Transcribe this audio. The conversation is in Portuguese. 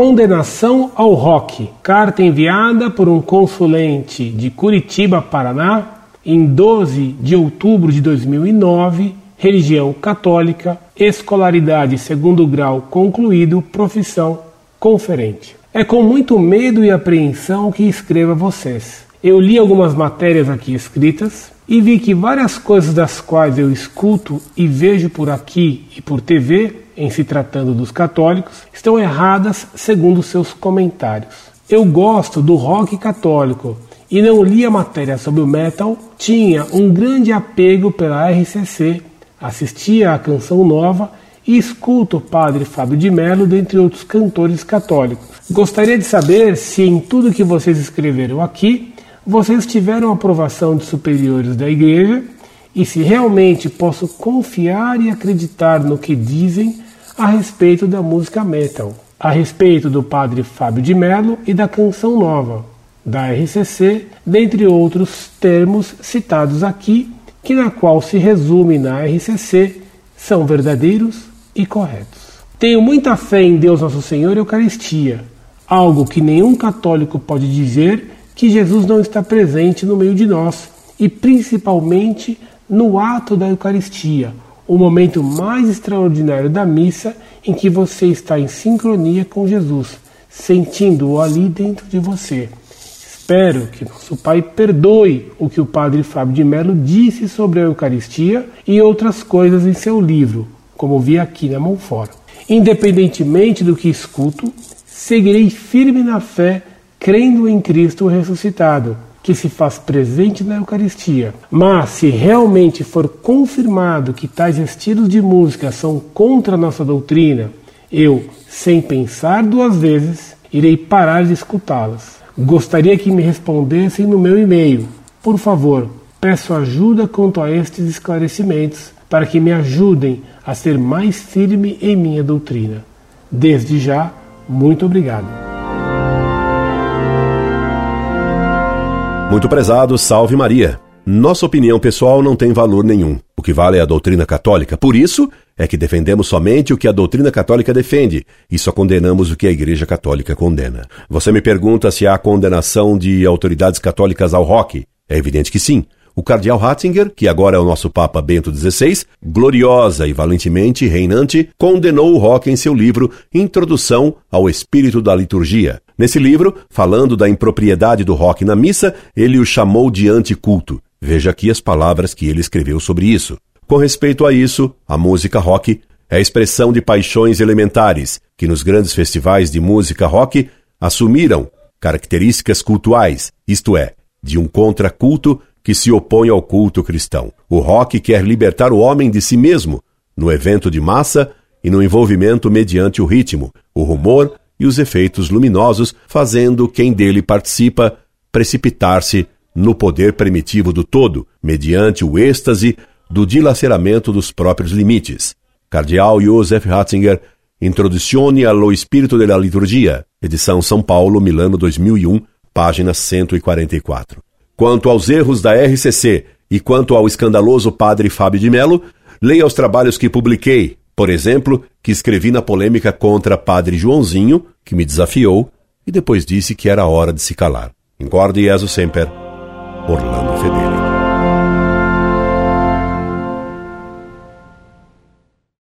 condenação ao rock. Carta enviada por um consulente de Curitiba, Paraná, em 12 de outubro de 2009, religião católica, escolaridade segundo grau concluído, profissão conferente. É com muito medo e apreensão que escrevo a vocês. Eu li algumas matérias aqui escritas e vi que várias coisas das quais eu escuto e vejo por aqui e por TV, em se tratando dos católicos, estão erradas segundo seus comentários. Eu gosto do rock católico e não li a matéria sobre o metal, tinha um grande apego pela RCC, assistia à Canção Nova e escuto o padre Fábio de Mello, dentre outros cantores católicos. Gostaria de saber se em tudo que vocês escreveram aqui vocês tiveram aprovação de superiores da igreja e se realmente posso confiar e acreditar no que dizem a respeito da música metal, a respeito do padre Fábio de Mello e da canção nova, da RCC, dentre outros termos citados aqui, que na qual se resume na RCC, são verdadeiros e corretos. Tenho muita fé em Deus Nosso Senhor e Eucaristia, algo que nenhum católico pode dizer que Jesus não está presente no meio de nós e principalmente no ato da Eucaristia, o momento mais extraordinário da missa em que você está em sincronia com Jesus, sentindo-o ali dentro de você. Espero que nosso Pai perdoe o que o Padre Fábio de Mello disse sobre a Eucaristia e outras coisas em seu livro, como vi aqui na mão fora. Independentemente do que escuto, seguirei firme na fé crendo em Cristo ressuscitado, que se faz presente na Eucaristia. Mas se realmente for confirmado que tais estilos de música são contra a nossa doutrina, eu, sem pensar duas vezes, irei parar de escutá-las. Gostaria que me respondessem no meu e-mail. Por favor, peço ajuda quanto a estes esclarecimentos para que me ajudem a ser mais firme em minha doutrina. Desde já, muito obrigado. Muito prezado, salve Maria. Nossa opinião pessoal não tem valor nenhum. O que vale é a doutrina católica. Por isso é que defendemos somente o que a doutrina católica defende e só condenamos o que a Igreja Católica condena. Você me pergunta se há condenação de autoridades católicas ao rock. É evidente que sim. O cardeal Ratzinger, que agora é o nosso Papa Bento XVI, gloriosa e valentemente reinante, condenou o rock em seu livro Introdução ao Espírito da Liturgia. Nesse livro, falando da impropriedade do rock na missa, ele o chamou de anticulto. Veja aqui as palavras que ele escreveu sobre isso. Com respeito a isso, a música rock é a expressão de paixões elementares que nos grandes festivais de música rock assumiram características cultuais, isto é, de um contraculto que se opõe ao culto cristão. O rock quer libertar o homem de si mesmo, no evento de massa e no envolvimento mediante o ritmo, o rumor e os efeitos luminosos, fazendo quem dele participa precipitar-se no poder primitivo do todo, mediante o êxtase do dilaceramento dos próprios limites. Cardeal Joseph Ratzinger, Introduzione allo Spirito della Liturgia, edição São Paulo, Milano 2001, página 144. Quanto aos erros da RCC e quanto ao escandaloso padre Fábio de Mello, leia os trabalhos que publiquei por exemplo, que escrevi na polêmica contra Padre Joãozinho, que me desafiou, e depois disse que era hora de se calar. Incorde Jesus Semper, Orlando Fedeli.